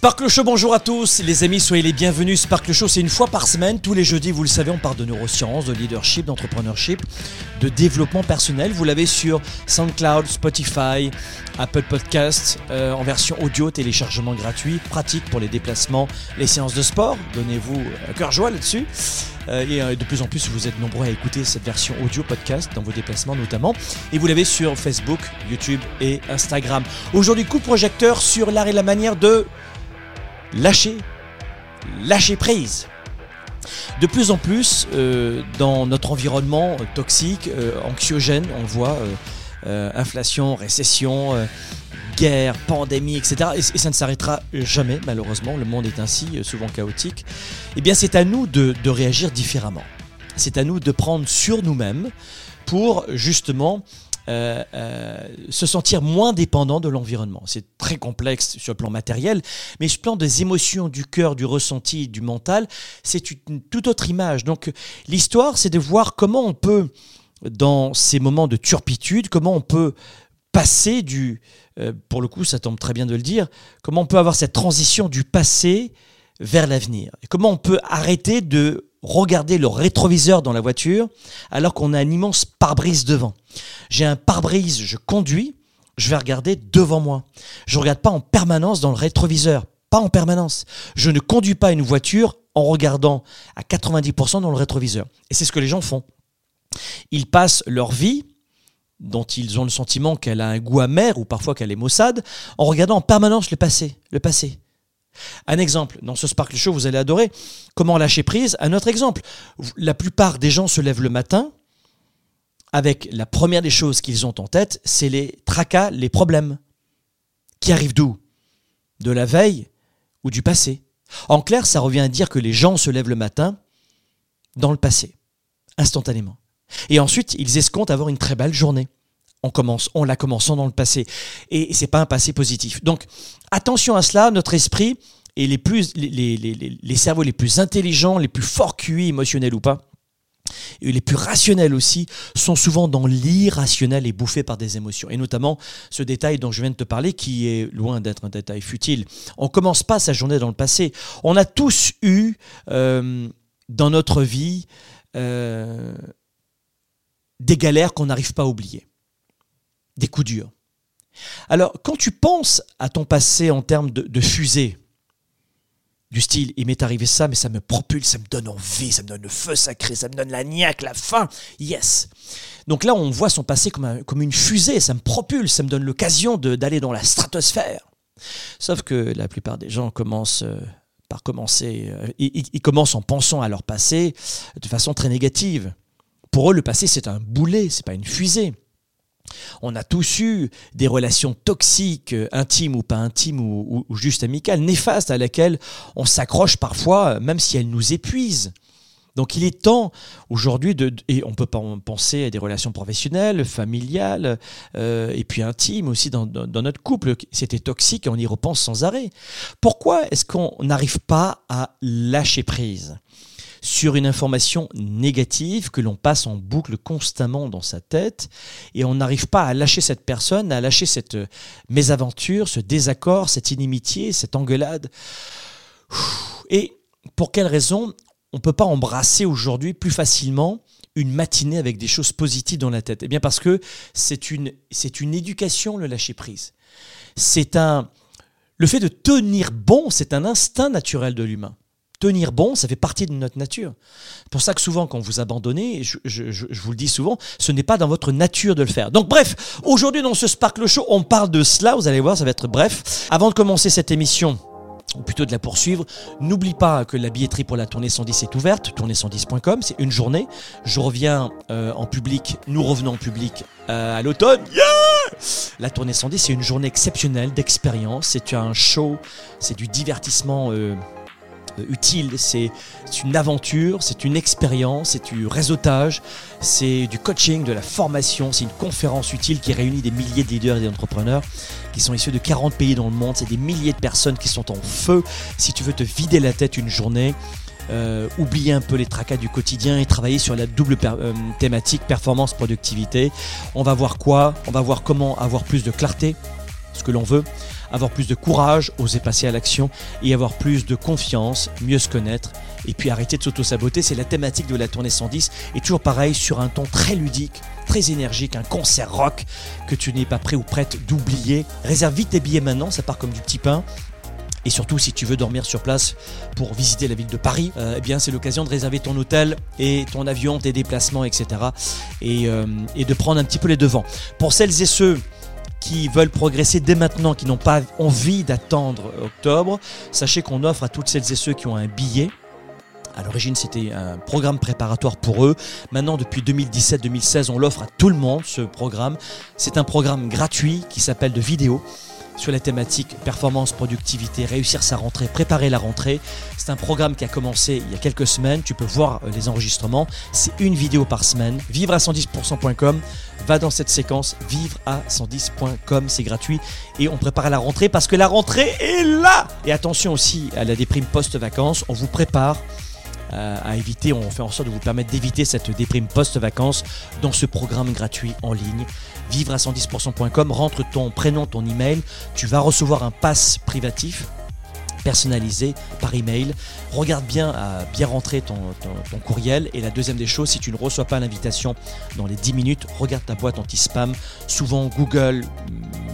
Sparkle Show, bonjour à tous, les amis, soyez les bienvenus. Sparkle Show, c'est une fois par semaine, tous les jeudis, vous le savez, on parle de neurosciences, de leadership, d'entrepreneurship, de développement personnel. Vous l'avez sur SoundCloud, Spotify, Apple Podcast, euh, en version audio, téléchargement gratuit, pratique pour les déplacements, les séances de sport. Donnez-vous un cœur joie là-dessus. Euh, et euh, de plus en plus, vous êtes nombreux à écouter cette version audio podcast dans vos déplacements notamment. Et vous l'avez sur Facebook, YouTube et Instagram. Aujourd'hui, coup de projecteur sur l'art et la manière de lâcher, lâcher prise. De plus en plus, euh, dans notre environnement toxique, euh, anxiogène, on le voit, euh, euh, inflation, récession, euh, guerre, pandémie, etc. Et, ça ne s'arrêtera jamais, malheureusement. Le monde est ainsi, euh, souvent chaotique. Eh bien, c'est à nous de réagir différemment. C'est à nous de prendre sur nous-mêmes pour justement euh, euh, se sentir moins dépendant de l'environnement. C'est très complexe sur le plan matériel, mais sur le plan des émotions, du cœur, du ressenti, du mental, c'est une toute autre image. Donc l'histoire, c'est de voir comment on peut, dans ces moments de turpitude, comment on peut passer du, euh, pour le coup, ça tombe très bien de le dire, comment on peut avoir cette transition du passé vers l'avenir. Comment on peut arrêter de regarder le rétroviseur dans la voiture alors qu'on a un immense pare-brise devant. J'ai un pare-brise, je conduis, je vais regarder devant moi. Je ne regarde pas en permanence dans le rétroviseur, pas en permanence. Je ne conduis pas une voiture en regardant à 90% dans le rétroviseur. Et c'est ce que les gens font. Ils passent leur vie dont ils ont le sentiment qu'elle a un goût amer ou parfois qu'elle est maussade, en regardant en permanence le passé, le passé. Un exemple, dans ce Sparkle Show, vous allez adorer comment lâcher prise. Un autre exemple, la plupart des gens se lèvent le matin avec la première des choses qu'ils ont en tête, c'est les tracas, les problèmes. Qui arrivent d'où? De la veille ou du passé? En clair, ça revient à dire que les gens se lèvent le matin dans le passé, instantanément. Et ensuite, ils escomptent avoir une très belle journée. On commence, en la commençant dans le passé. Et c'est pas un passé positif. Donc, attention à cela, notre esprit et les, plus, les, les, les, les cerveaux les plus intelligents, les plus forts QI émotionnels ou pas, et les plus rationnels aussi, sont souvent dans l'irrationnel et bouffés par des émotions. Et notamment ce détail dont je viens de te parler, qui est loin d'être un détail futile. On commence pas sa journée dans le passé. On a tous eu euh, dans notre vie euh, des galères qu'on n'arrive pas à oublier, des coups durs. Alors, quand tu penses à ton passé en termes de, fusée, du style, il m'est arrivé ça, mais ça me propulse, ça me donne envie, ça me donne le feu sacré, ça me donne la niaque, la faim, yes. Donc là, on voit son passé comme, un, comme une fusée, ça me propulse, ça me donne l'occasion d'aller dans la stratosphère. Sauf que la plupart des gens commencent euh, par commencer, euh, ils commencent en pensant à leur passé de façon très négative. Pour eux, le passé, c'est un boulet, c'est pas une fusée. On a tous eu des relations toxiques, euh, intimes ou pas intimes, ou, juste amicales, néfastes, à laquelle on s'accroche parfois, même si elles nous épuisent. Donc il est temps aujourd'hui de, et on peut penser à des relations professionnelles, familiales, euh, et puis intimes aussi dans, dans, dans notre couple. C'était toxique et on y repense sans arrêt. Pourquoi est-ce qu'on n'arrive pas à lâcher prise? Sur une information négative que l'on passe en boucle constamment dans sa tête et on n'arrive pas à lâcher cette personne, à lâcher cette mésaventure, ce désaccord, cette inimitié, cette engueulade. Et pour quelle raison on ne peut pas embrasser aujourd'hui plus facilement une matinée avec des choses positives dans la tête? Eh bien parce que c'est une, c'est une éducation, le lâcher-prise. C'est un... Le fait de tenir bon, c'est un instinct naturel de l'humain tenir bon, ça fait partie de notre nature. C'est pour ça que souvent, quand vous abandonnez, je, vous le dis souvent, ce n'est pas dans votre nature de le faire. Donc bref, aujourd'hui dans ce Sparkle Show, on parle de cela, vous allez voir, ça va être bref. Avant de commencer cette émission, ou plutôt de la poursuivre. N'oublie pas que la billetterie pour la tournée 110 est ouverte, tournée110.com, c'est une journée. Je reviens euh, en public, nous revenons en public euh, à l'automne. la tournée 110, c'est une journée exceptionnelle d'expérience, c'est un show, c'est du divertissement euh, utile, c'est une aventure, c'est une expérience, c'est du réseautage, c'est du coaching, de la formation, c'est une conférence utile qui réunit des milliers de leaders et d'entrepreneurs qui sont issus de 40 pays dans le monde, c'est des milliers de personnes qui sont en feu. Si tu veux te vider la tête une journée, euh, oublier un peu les tracas du quotidien et travailler sur la double euh, thématique performance productivité. On va voir quoi? On va voir comment avoir plus de clarté, ce que l'on veut, avoir plus de courage, oser passer à l'action et avoir plus de confiance, mieux se connaître et puis arrêter de s'auto-saboter. C'est la thématique de la tournée 110 et toujours pareil sur un ton très ludique, très énergique, un concert rock que tu n'es pas prêt ou prête d'oublier. Réserve vite tes billets maintenant, ça part comme du petit pain. Et surtout, si tu veux dormir sur place pour visiter la ville de Paris, euh, eh bien, c'est l'occasion de réserver ton hôtel et ton avion, tes déplacements, etc. Et, euh, et de prendre un petit peu les devants. Pour celles et ceux qui veulent progresser dès maintenant, qui n'ont pas envie d'attendre octobre, sachez qu'on offre à toutes celles et ceux qui ont un billet. À l'origine, c'était un programme préparatoire pour eux. Maintenant, depuis 2017-2016, on l'offre à tout le monde, ce programme. C'est un programme gratuit qui s'appelle de vidéo sur la thématique performance, productivité, réussir sa rentrée, préparer la rentrée. C'est un programme qui a commencé il y a quelques semaines. Tu peux voir les enregistrements. C'est une vidéo par semaine. Vivre à 110%.com. Va dans cette séquence. Vivre à 110.com. C'est gratuit. Et on prépare la rentrée parce que la rentrée est là. Et attention aussi à la déprime post-vacances. On vous prépare euh, à éviter, on fait en sorte de vous permettre d'éviter cette déprime post-vacances dans ce programme gratuit en ligne. Vivre à 110%.com, rentre ton prénom, ton email, tu vas recevoir un pass privatif personnalisé par email. Regarde bien à bien rentrer ton, courriel. Et la deuxième des choses, si tu ne reçois pas l'invitation dans les 10 minutes, regarde ta boîte anti-spam. Souvent Google,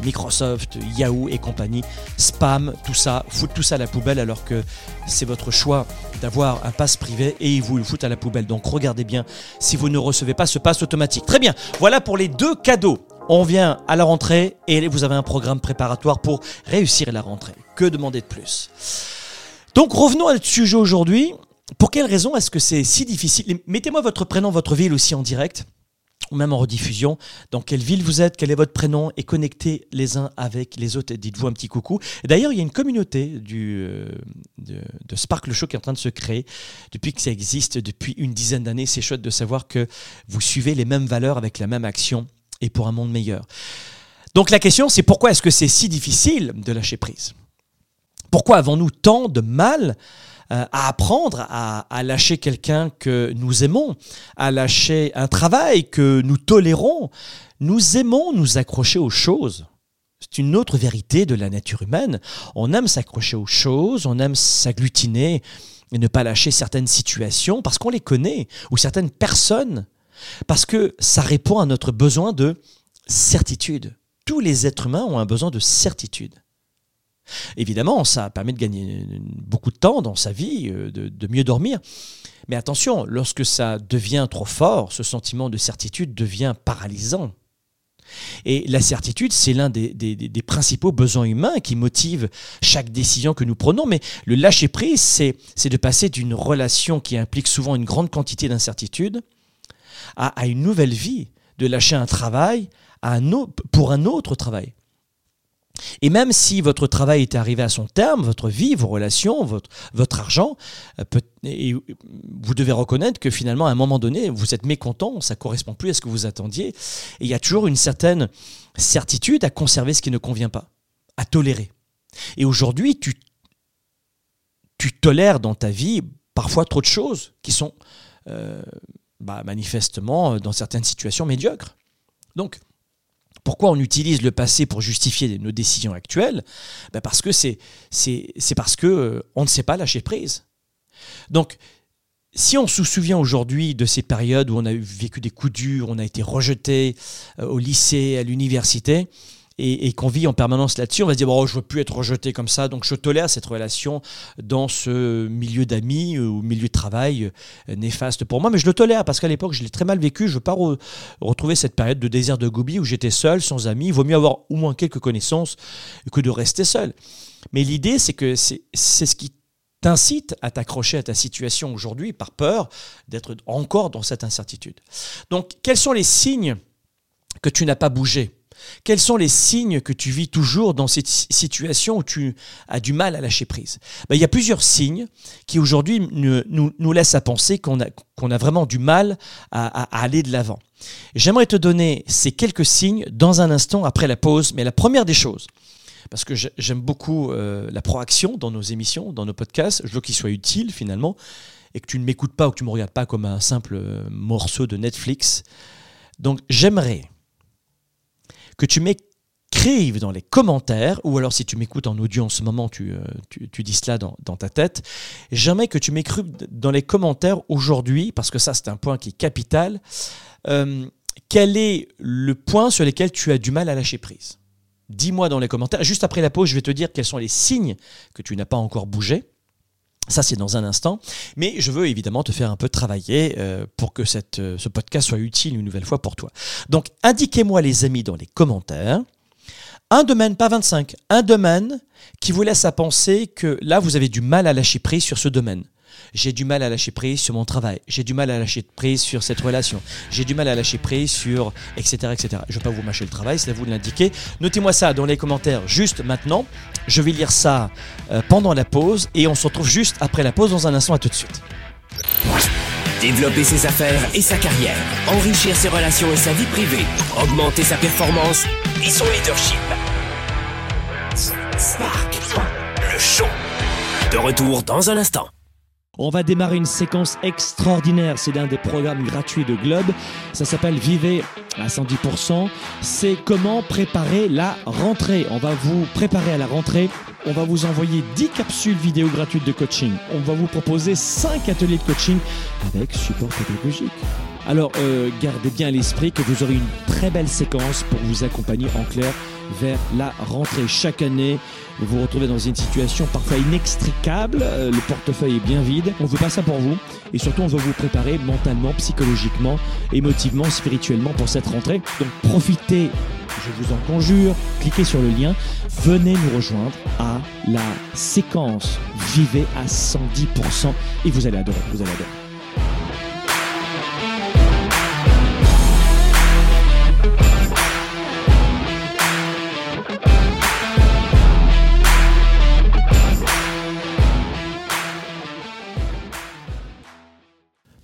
Microsoft, Yahoo et compagnie, spam, tout ça, foutent tout ça à la poubelle alors que c'est votre choix d'avoir un pass privé et ils vous le foutent à la poubelle. Donc regardez bien si vous ne recevez pas ce pass automatique. Très bien, voilà pour les deux cadeaux. On vient à la rentrée et vous avez un programme préparatoire pour réussir la rentrée. Que demander de plus? Donc revenons à notre sujet aujourd'hui. Pour quelle raison est-ce que c'est si difficile? Mettez-moi votre prénom, votre ville aussi en direct ou même en rediffusion, dans quelle ville vous êtes, quel est votre prénom, et connectez les uns avec les autres. Dites-vous un petit coucou. D'ailleurs, il y a une communauté euh, de, de, Sparkle Show qui est en train de se créer depuis que ça existe, depuis une dizaine d'années. C'est chouette de savoir que vous suivez les mêmes valeurs avec la même action et pour un monde meilleur. Donc la question, c'est pourquoi est-ce que c'est si difficile de lâcher prise? Pourquoi avons-nous tant de mal euh, à apprendre à, lâcher quelqu'un que nous aimons, à lâcher un travail que nous tolérons? Nous aimons nous accrocher aux choses. C'est une autre vérité de la nature humaine. On aime s'accrocher aux choses, on aime s'agglutiner et ne pas lâcher certaines situations parce qu'on les connaît, ou certaines personnes, parce que ça répond à notre besoin de certitude. Tous les êtres humains ont un besoin de certitude. Évidemment, ça permet de gagner beaucoup de temps dans sa vie, euh, de, mieux dormir. Mais attention, lorsque ça devient trop fort, ce sentiment de certitude devient paralysant. Et la certitude, c'est l'un des, des, principaux besoins humains qui motive chaque décision que nous prenons. Mais le lâcher-prise, c'est de passer d'une relation qui implique souvent une grande quantité d'incertitude à, une nouvelle vie, de lâcher un travail pour un autre travail. Et même si votre travail est arrivé à son terme, votre vie, vos relations, votre, votre argent, euh, vous devez reconnaître que finalement, à un moment donné, vous êtes mécontent, ça ne correspond plus à ce que vous attendiez. Et il y a toujours une certaine certitude à conserver ce qui ne convient pas, à tolérer. Et aujourd'hui, tu, tu tolères dans ta vie parfois trop de choses qui sont euh, bah, manifestement, dans certaines situations, médiocres. Donc, pourquoi on utilise le passé pour justifier nos décisions actuelles? Ben Parce que c'est, c'est, parce que euh, on ne sait pas lâcher prise. Donc, si on se souvient aujourd'hui de ces périodes où on a vécu des coups durs, on a été rejeté euh, au lycée, à l'université, et, qu'on vit en permanence là-dessus, on va se dire, bon, je ne veux plus être rejeté comme ça, donc je tolère cette relation dans ce milieu d'amis ou milieu de travail euh, néfaste pour moi, mais je le tolère parce qu'à l'époque, je l'ai très mal vécu, je veux pas retrouver cette période de désert de Gobi où j'étais seul, sans amis, il vaut mieux avoir au moins quelques connaissances que de rester seul. Mais l'idée, c'est que c'est ce qui t'incite à t'accrocher à ta situation aujourd'hui par peur d'être encore dans cette incertitude. Donc, quels sont les signes que tu n'as pas bougé? Quels sont les signes que tu vis toujours dans cette situation où tu as du mal à lâcher prise? Ben, Il y a plusieurs signes qui aujourd'hui nous, nous, laissent à penser qu'on a, qu'on a vraiment du mal à, aller de l'avant. J'aimerais te donner ces quelques signes dans un instant après la pause, mais la première des choses, parce que j'aime beaucoup euh, la proaction dans nos émissions, dans nos podcasts. Je veux qu'il soit utile finalement et que tu ne m'écoutes pas ou que tu ne me regardes pas comme un simple euh, morceau de Netflix. Donc j'aimerais que tu m'écrives dans les commentaires, ou alors si tu m'écoutes en audio en ce moment, tu, euh, tu, dis cela dans, dans, ta tête, j'aimerais que tu m'écrives dans les commentaires aujourd'hui, parce que ça c'est un point qui est capital, quel est le point sur lequel tu as du mal à lâcher prise? Dis-moi dans les commentaires. Juste après la pause, je vais te dire quels sont les signes que tu n'as pas encore bougé. Ça, c'est dans un instant. Mais je veux évidemment te faire un peu travailler euh, pour que euh, ce podcast soit utile une nouvelle fois pour toi. Donc, indiquez-moi, les amis, dans les commentaires, un domaine, pas 25, un domaine qui vous laisse à penser que là, vous avez du mal à lâcher prise sur ce domaine j'ai du mal à lâcher prise sur mon travail, j'ai du mal à lâcher prise sur cette relation, j'ai du mal à lâcher prise sur etc. etc. Je ne vais pas vous mâcher le travail, c'est à vous de l'indiquer. Notez-moi ça dans les commentaires juste maintenant. Je vais lire ça euh, pendant la pause et on se retrouve juste après la pause dans un instant. À tout de suite. Développer ses affaires et sa carrière, enrichir ses relations et sa vie privée, augmenter sa performance et son leadership. Spark, le show. De retour dans un instant. On va démarrer une séquence extraordinaire. C'est l'un des programmes gratuits de Globe. Ça s'appelle Vivez à 110%. C'est comment préparer la rentrée. On va vous préparer à la rentrée. On va vous envoyer 10 capsules vidéo gratuites de coaching. On va vous proposer 5 ateliers de coaching avec support pédagogique. Alors euh, gardez bien à l'esprit que vous aurez une très belle séquence pour vous accompagner en clair vers la rentrée. Chaque année, vous vous retrouvez dans une situation parfois inextricable, euh, le portefeuille est bien vide, on veut pas ça pour vous. Et surtout on veut vous préparer mentalement, psychologiquement, émotivement, spirituellement pour cette rentrée. Donc profitez, je vous en conjure, cliquez sur le lien, venez nous rejoindre à la séquence. Vivez à 110% et vous allez adorer, vous allez adorer.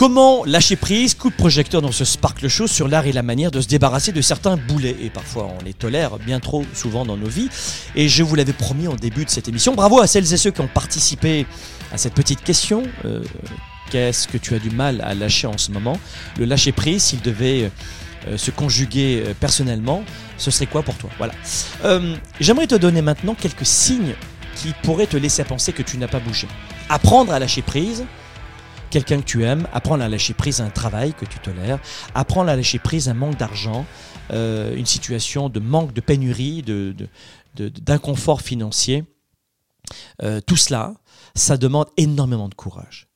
Comment lâcher prise Coup de projecteur dans ce Sparkle Show sur l'art et la manière de se débarrasser de certains boulets. Et parfois on les tolère bien trop souvent dans nos vies. Et je vous l'avais promis en début de cette émission. Bravo à celles et ceux qui ont participé à cette petite question. Euh, qu'est-ce que tu as du mal à lâcher en ce moment? Le lâcher prise, s'il devait euh, se conjuguer euh, personnellement, ce serait quoi pour toi? Voilà. J'aimerais te donner maintenant quelques signes qui pourraient te laisser penser que tu n'as pas bougé. Apprendre à lâcher prise, quelqu'un que tu aimes, apprendre à lâcher prise un travail que tu tolères, apprendre à lâcher prise un manque d'argent, euh, une situation de manque de pénurie, de, d'inconfort financier. Euh, tout cela, ça demande énormément de courage.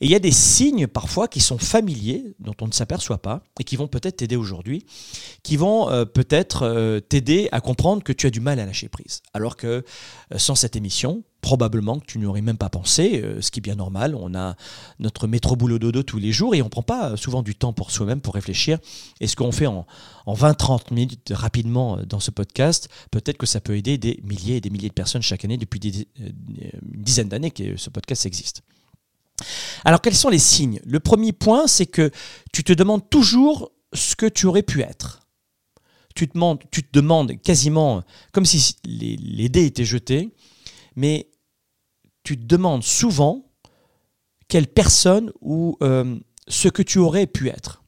Et il y a des signes parfois qui sont familiers, dont on ne s'aperçoit pas, et qui vont peut-être t'aider aujourd'hui, qui vont euh, peut-être euh, t'aider à comprendre que tu as du mal à lâcher prise. Alors que euh, sans cette émission, probablement que tu n'y aurais même pas pensé, ce qui est bien normal. On a notre métro boulot dodo tous les jours et on ne prend pas souvent du temps pour soi-même pour réfléchir. Et ce qu'on fait en, en 20-30 minutes rapidement dans ce podcast, peut-être que ça peut aider des milliers et des milliers de personnes chaque année depuis des, une dizaine d'années que ce podcast existe. Alors quels sont les signes? Le premier point, c'est que tu te demandes toujours ce que tu aurais pu être. Tu te demandes, tu te demandes quasiment comme si les, dés étaient jetés, mais tu te demandes souvent quelle personne ou euh, ce que tu aurais pu être.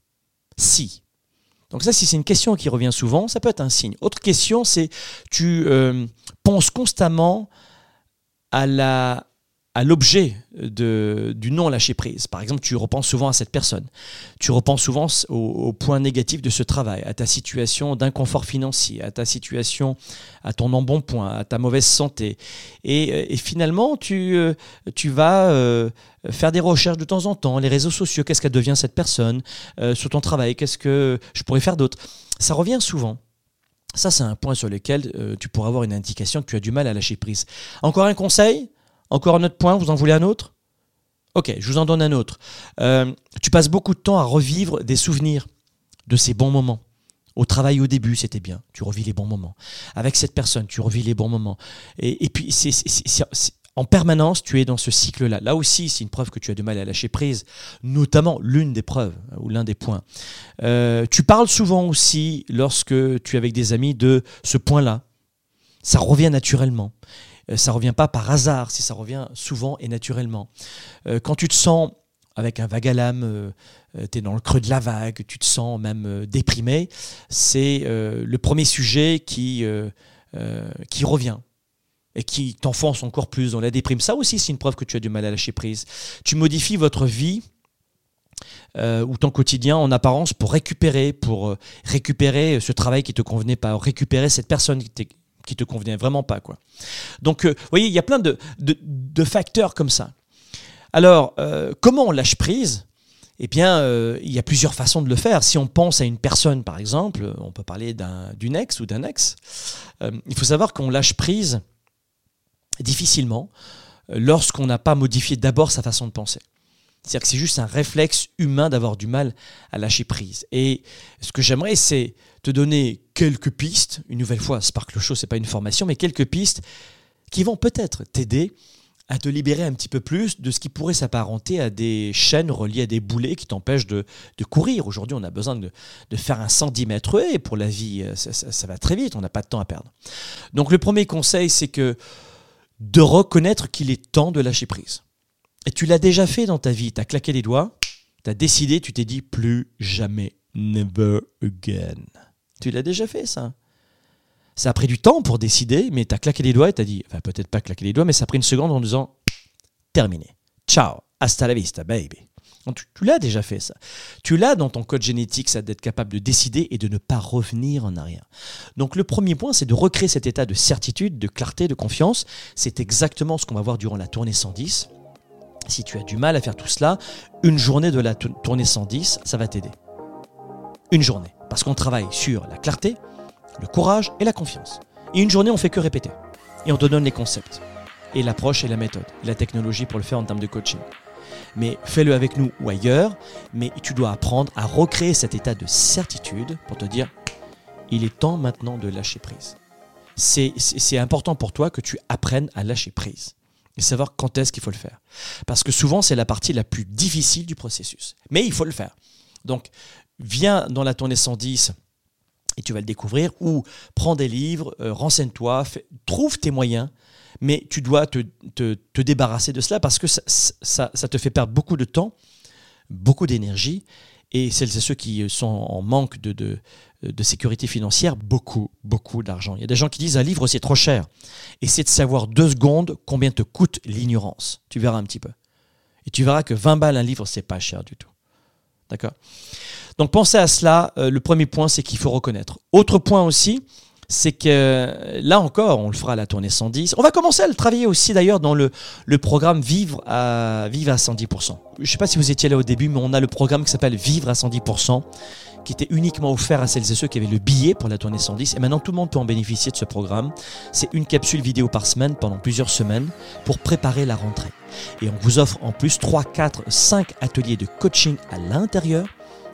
Si. Donc ça, si c'est une question qui revient souvent, ça peut être un signe. Autre question, c'est tu euh, penses constamment à la, à l'objet du non lâcher prise. Par exemple, tu repenses souvent à cette personne. Tu repenses souvent au, point négatif de ce travail, à ta situation d'inconfort financier, à ta situation, à ton embonpoint, à ta mauvaise santé. Et, finalement, tu, euh, tu vas euh, faire des recherches de temps en temps, les réseaux sociaux, qu'est-ce qu'elle devient cette personne, euh, sur ton travail, qu'est-ce que je pourrais faire d'autre? Ça revient souvent. Ça, c'est un point sur lequel tu pourras avoir une indication que tu as du mal à lâcher prise. Encore un conseil? Encore un autre point, vous en voulez un autre? Ok, je vous en donne un autre. Euh, tu passes beaucoup de temps à revivre des souvenirs de ces bons moments. Au travail au début, c'était bien, tu revis les bons moments. Avec cette personne, tu revis les bons moments. Et, puis, c'est, en permanence, tu es dans ce cycle-là. Là aussi, c'est une preuve que tu as du mal à lâcher prise, notamment l'une des preuves ou l'un des points. Euh, tu parles souvent aussi, lorsque tu es avec des amis, de ce point-là. Ça revient naturellement. Euh, ça revient pas par hasard, si ça revient souvent et naturellement. Euh, quand tu te sens avec un vague à l'âme, euh, tu es dans le creux de la vague, tu te sens même déprimé, c'est le premier sujet qui, qui revient et qui t'enfonce encore plus dans la déprime. Ça aussi, c'est une preuve que tu as du mal à lâcher prise. Tu modifies votre vie ou ton quotidien en apparence pour récupérer, pour récupérer ce travail qui te convenait pas, récupérer cette personne qui qui te convenait vraiment pas. Quoi. Donc, euh, vous voyez, il y a plein de, de, facteurs comme ça. Alors, euh, comment on lâche prise? Eh bien, euh, il y a plusieurs façons de le faire. Si on pense à une personne, par exemple, on peut parler d'une ex ou d'un ex. il faut savoir qu'on lâche prise difficilement lorsqu'on n'a pas modifié d'abord sa façon de penser. C'est-à-dire que c'est juste un réflexe humain d'avoir du mal à lâcher prise. Et ce que j'aimerais, c'est te donner quelques pistes. Une nouvelle fois, Sparkle Show, c'est pas une formation, mais quelques pistes qui vont peut-être t'aider à te libérer un petit peu plus de ce qui pourrait s'apparenter à des chaînes reliées à des boulets qui t'empêchent de, courir. Aujourd'hui, on a besoin de, faire un 110 mètres et pour la vie, euh, ça, ça va très vite, on n'a pas de temps à perdre. Donc le premier conseil, c'est que de reconnaître qu'il est temps de lâcher prise. Et tu l'as déjà fait dans ta vie, tu as claqué les doigts, tu as décidé, tu t'es dit plus jamais, never again. Tu l'as déjà fait ça. Ça a pris du temps pour décider, mais tu as claqué les doigts et tu as dit, enfin peut-être pas claqué les doigts, mais ça a pris une seconde en disant, terminé. Ciao, hasta la vista, baby. tu, tu l'as déjà fait ça. Tu l'as dans ton code génétique, ça d'être capable de décider et de ne pas revenir en arrière. Donc le premier point, c'est de recréer cet état de certitude, de clarté, de confiance. C'est exactement ce qu'on va voir durant la tournée 110. Si tu as du mal à faire tout cela, une journée de la tournée 110, ça va t'aider. Une journée. Parce qu'on travaille sur la clarté, le courage et la confiance. Et une journée, on fait que répéter. Et on te donne les concepts, et l'approche et la méthode, la technologie pour le faire en termes de coaching. Mais fais-le avec nous ou ailleurs, mais tu dois apprendre à recréer cet état de certitude pour te dire, il est temps maintenant de lâcher prise. C'est important pour toi que tu apprennes à lâcher prise et savoir quand est-ce qu'il faut le faire. Parce que souvent, c'est la partie la plus difficile du processus. Mais il faut le faire. Donc, viens dans la tournée 110 et tu vas le découvrir, ou prends des livres, euh, renseigne-toi, trouve tes moyens, mais tu dois te, te, débarrasser de cela parce que ça, ça, ça, te fait perdre beaucoup de temps, beaucoup d'énergie, et celles et ceux qui sont en manque de, de, de sécurité financière, beaucoup, beaucoup d'argent. Il y a des gens qui disent un livre c'est trop cher. Et de savoir deux secondes combien te coûte l'ignorance. Tu verras un petit peu. Et tu verras que 20 balles un livre, c'est pas cher du tout. D'accord? Donc pensez à cela. Euh, le premier point, c'est qu'il faut reconnaître. Autre point aussi, c'est que là encore, on le fera à la tournée 110. On va commencer à le travailler aussi d'ailleurs dans le, le programme Vivre à, Vivre à 110%. Je ne sais pas si vous étiez là au début, mais on a le programme qui s'appelle Vivre à 110%, qui était uniquement offert à celles et ceux qui avaient le billet pour la tournée 110. Et maintenant, tout le monde peut en bénéficier de ce programme. C'est une capsule vidéo par semaine pendant plusieurs semaines pour préparer la rentrée. Et on vous offre en plus 3, 4, 5 ateliers de coaching à l'intérieur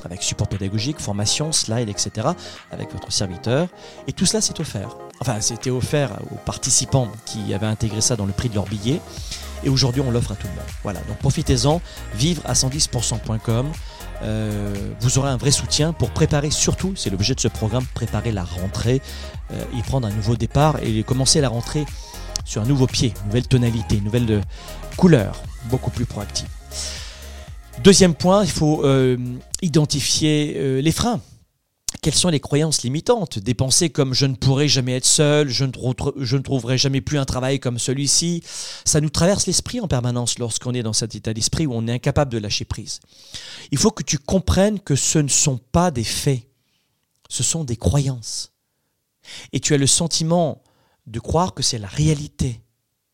avec support pédagogique, formation, slide, etc., avec votre serviteur. Et tout cela, c'est offert. Enfin, c'était offert aux participants qui avaient intégré ça dans le prix de leur billet. Et aujourd'hui, on l'offre à tout le monde. Voilà, donc profitez-en, vivre à 110%.com. Euh, vous aurez un vrai soutien pour préparer surtout, c'est l'objet de ce programme, préparer la rentrée, euh, y prendre un nouveau départ et commencer la rentrée sur un nouveau pied, une nouvelle tonalité, une nouvelle euh, couleur, beaucoup plus proactive. Deuxième point, il faut euh, identifier euh, les freins. Quelles sont les croyances limitantes Des pensées comme je ne pourrai jamais être seul, je ne, je ne trouverai jamais plus un travail comme celui-ci? Ça nous traverse l'esprit en permanence lorsqu'on est dans cet état d'esprit où on est incapable de lâcher prise. Il faut que tu comprennes que ce ne sont pas des faits, ce sont des croyances. Et tu as le sentiment de croire que c'est la réalité.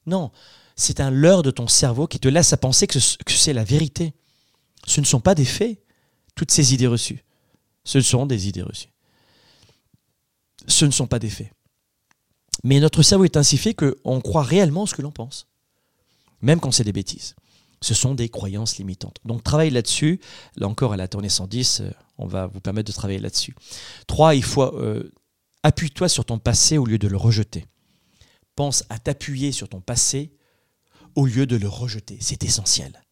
Non, c'est un leurre de ton cerveau qui te laisse à penser que c'est la vérité. Ce ne sont pas des faits, toutes ces idées reçues. Ce sont des idées reçues. Ce ne sont pas des faits. Mais notre cerveau est ainsi fait qu'on croit réellement ce que l'on pense, même quand c'est des bêtises. Ce sont des croyances limitantes. Donc travaille là-dessus. Là encore, à la tournée 110, euh, on va vous permettre de travailler là-dessus. Trois, il faut euh, appuie-toi sur ton passé au lieu de le rejeter. Pense à t'appuyer sur ton passé au lieu de le rejeter. C'est essentiel.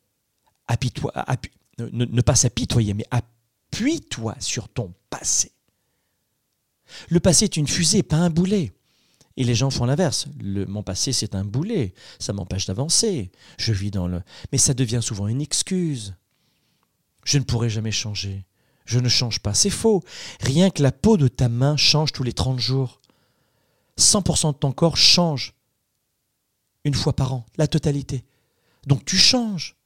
Appuie-toi, appuie, ne, pas s'apitoyer, mais appuie-toi sur ton passé. Le passé est une fusée, pas un boulet. Et les gens font l'inverse. mon passé, c'est un boulet. Ça m'empêche d'avancer. Je vis dans le. Mais ça devient souvent une excuse. Je ne pourrai jamais changer. Je ne change pas. C'est faux. Rien que la peau de ta main change tous les 30 jours. 100% de ton corps change. Une fois par an. La totalité. Donc tu changes.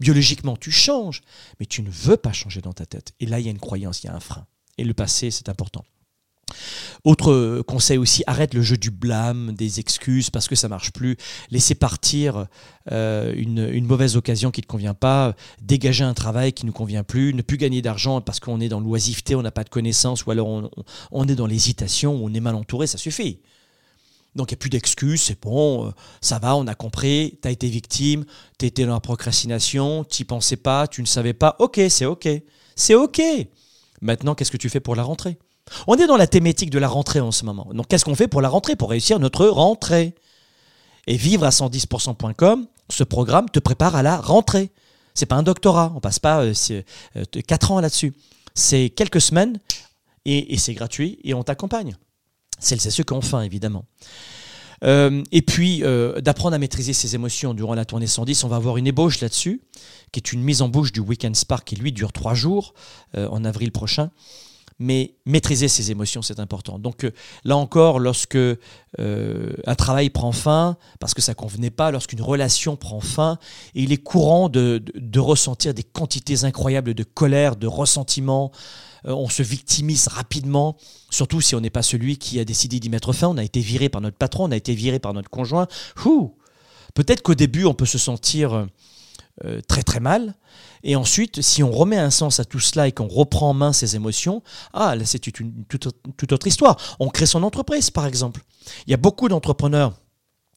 Biologiquement, tu changes, mais tu ne veux pas changer dans ta tête. Et là, il y a une croyance, il y a un frein. Et le passé, c'est important. Autre conseil aussi, arrête le jeu du blâme, des excuses parce que ça marche plus. Laissez partir euh, une, mauvaise occasion qui ne te convient pas, dégager un travail qui ne convient plus, ne plus gagner d'argent parce qu'on est dans l'oisiveté, on n'a pas de connaissances ou alors on est dans l'hésitation, on est mal entouré, ça suffit. Donc il n'y a plus d'excuses, c'est bon, euh, ça va, on a compris, tu as été victime, tu étais dans la procrastination, tu pensais pas, tu ne savais pas, ok, c'est ok, c'est ok. Maintenant, qu'est-ce que tu fais pour la rentrée? On est dans la thématique de la rentrée en ce moment. Donc qu'est-ce qu'on fait pour la rentrée, pour réussir notre rentrée Et vivre à 110%.com, ce programme te prépare à la rentrée. C'est pas un doctorat, on passe pas euh, euh, quatre ans là-dessus. C'est quelques semaines et c'est gratuit et on t'accompagne. Celles c'est ceux qui ont faim, évidemment. Euh, et puis, euh, d'apprendre à maîtriser ses émotions durant la tournée 110. On va avoir une ébauche là-dessus, qui est une mise en bouche du Weekend Spark, qui lui dure trois jours euh, en avril prochain. Mais maîtriser ses émotions, c'est important. Donc là encore, lorsque un travail prend fin, parce que ça ne convenait pas, lorsqu'une relation prend fin, il est courant de, de ressentir des quantités incroyables de colère, de ressentiment, euh, on se victimise rapidement, surtout si on n'est pas celui qui a décidé d'y mettre fin. On a été viré par notre patron, on a été viré par notre conjoint. Peut-être qu'au début, on peut se sentir euh, très très mal. Et ensuite, si on remet un sens à tout cela et qu'on reprend en main ses émotions, ah, là c'est une, toute, autre histoire. On crée son entreprise, par exemple. Il y a beaucoup d'entrepreneurs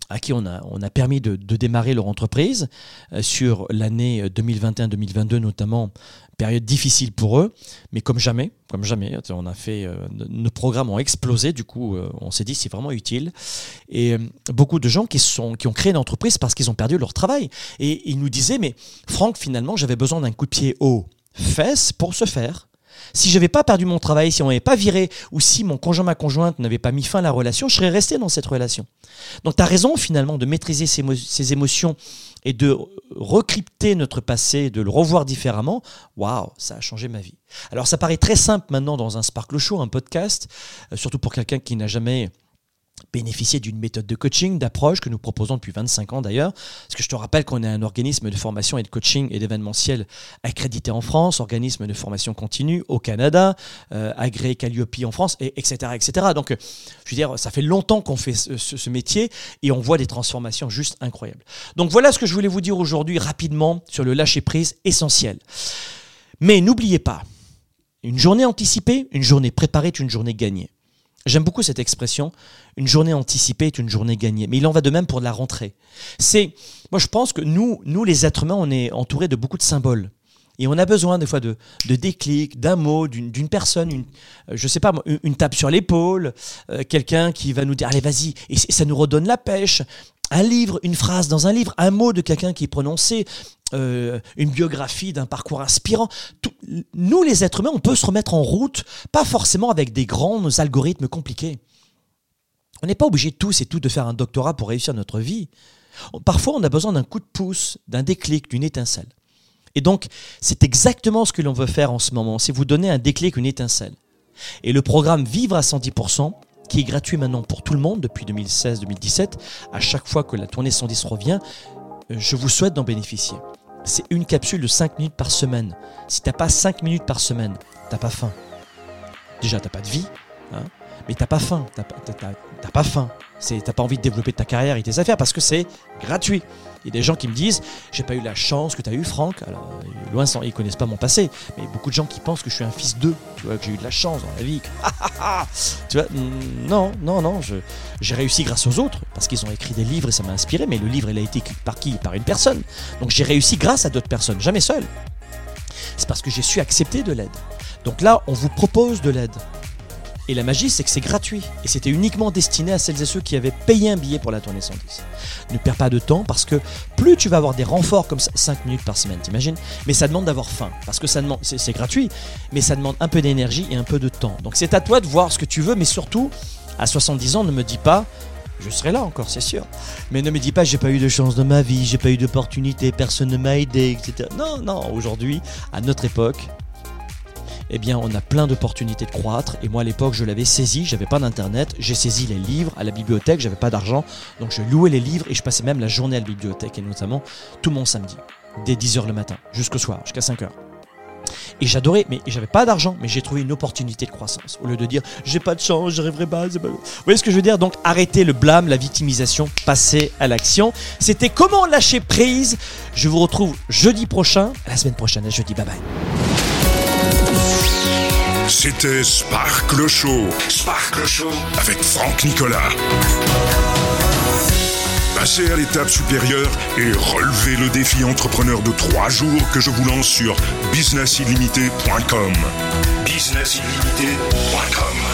à qui on a, on a permis de, démarrer leur entreprise euh, sur l'année 2021-2022 notamment période difficile pour eux, mais comme jamais, comme jamais, on a fait, euh, nos programmes ont explosé, du coup, euh, on s'est dit c'est vraiment utile. Et euh, beaucoup de gens qui, sont, qui ont créé une entreprise parce qu'ils ont perdu leur travail. Et ils nous disaient, mais Franck, finalement, j'avais besoin d'un coup de pied aux fesses pour se faire. Si j'avais pas perdu mon travail, si on m'avait pas viré, ou si mon conjoint, ma conjointe n'avait pas mis fin à la relation, je serais resté dans cette relation. Donc tu as raison finalement de maîtriser ses, émotions et de recrypter notre passé, de le revoir différemment. Waouh, ça a changé ma vie. Alors ça paraît très simple maintenant dans un Sparkle Show, un podcast, euh, surtout pour quelqu'un qui n'a jamais bénéficier d'une méthode de coaching, d'approche que nous proposons depuis 25 ans d'ailleurs. Parce que je te rappelle qu'on est un organisme de formation et de coaching et d'événementiel accrédité en France, organisme de formation continue au Canada, euh, agréé Calliope en France, et, etc., etc. Donc, euh, je veux dire, ça fait longtemps qu'on fait ce, ce, métier et on voit des transformations juste incroyables. Donc voilà ce que je voulais vous dire aujourd'hui rapidement sur le lâcher-prise essentiel. Mais n'oubliez pas, une journée anticipée, une journée préparée est une journée gagnée. J'aime beaucoup cette expression. Une journée anticipée est une journée gagnée. Mais il en va de même pour la rentrée. C'est, moi, je pense que nous, nous, les êtres humains, on est entourés de beaucoup de symboles. Et on a besoin des fois de, de déclics, d'un mot, d'une personne, une, euh, je sais pas, une, tape sur l'épaule, euh, quelqu'un qui va nous dire allez vas-y, et ça nous redonne la pêche. Un livre, une phrase dans un livre, un mot de quelqu'un qui est prononcé, euh, une biographie d'un parcours inspirant. nous, les êtres humains, on peut se remettre en route, pas forcément avec des grands algorithmes compliqués. On n'est pas obligé tous et tout de faire un doctorat pour réussir notre vie. Parfois, on a besoin d'un coup de pouce, d'un déclic, d'une étincelle. Et donc, c'est exactement ce que l'on veut faire en ce moment, c'est vous donner un déclic, une étincelle. Et le programme Vivre à 110%, qui est gratuit maintenant pour tout le monde depuis 2016-2017, à chaque fois que la tournée 110 revient, je vous souhaite d'en bénéficier. C'est une capsule de 5 minutes par semaine. Si t'as pas 5 minutes par semaine, t'as pas faim. Déjà, t'as pas de vie, hein, mais t'as pas faim. T'as pas faim. T'as pas envie de développer ta carrière et tes affaires parce que c'est gratuit. Il y a des gens qui me disent J'ai pas eu la chance que tu as eu, Franck. Alors, euh, loin sans, ils connaissent pas mon passé, mais beaucoup de gens qui pensent que je suis un fils d'eux, tu vois, que j'ai eu de la chance dans la vie. tu vois, non, non, non, j'ai réussi grâce aux autres parce qu'ils ont écrit des livres et ça m'a inspiré, mais le livre, il a été écrit par qui? Par une personne. Donc j'ai réussi grâce à d'autres personnes, jamais seul. C'est parce que j'ai su accepter de l'aide. Donc là, on vous propose de l'aide. Et la magie, c'est que c'est gratuit. Et c'était uniquement destiné à celles et ceux qui avaient payé un billet pour la tournée 110. Ne perds pas de temps parce que plus tu vas avoir des renforts comme ça, 5 minutes par semaine, t'imagines? Mais ça demande d'avoir faim. Parce que ça demande, c'est gratuit, mais ça demande un peu d'énergie et un peu de temps. Donc c'est à toi de voir ce que tu veux, mais surtout, à 70 ans, ne me dis pas, je serai là encore, c'est sûr. Mais ne me dis pas, j'ai pas eu de chance dans ma vie, j'ai pas eu d'opportunité, personne ne m'a aidé, etc. Non, non, aujourd'hui, à notre époque, eh bien, on a plein d'opportunités de croître. Et moi, à l'époque, je l'avais saisi. J'avais pas d'internet. J'ai saisi les livres à la bibliothèque. J'avais pas d'argent, donc je louais les livres et je passais même la journée à la bibliothèque et notamment tout mon samedi, dès 10h le matin jusqu'au soir, jusqu'à 5h. Et j'adorais, mais j'avais pas d'argent, mais j'ai trouvé une opportunité de croissance. Au lieu de dire j'ai pas de chance, j'arriverai pas, pas. Vous voyez ce que je veux dire? Donc arrêtez le blâme, la victimisation, passez à l'action. C'était comment lâcher prise. Je vous retrouve jeudi prochain, la semaine prochaine, jeudi. Bye bye. C'était Sparkle Show. Sparkle Show avec Franck Nicolas. Passez à l'étape supérieure et relevez le défi entrepreneur de trois jours que je vous lance sur businessillimité.com. businessillimité.com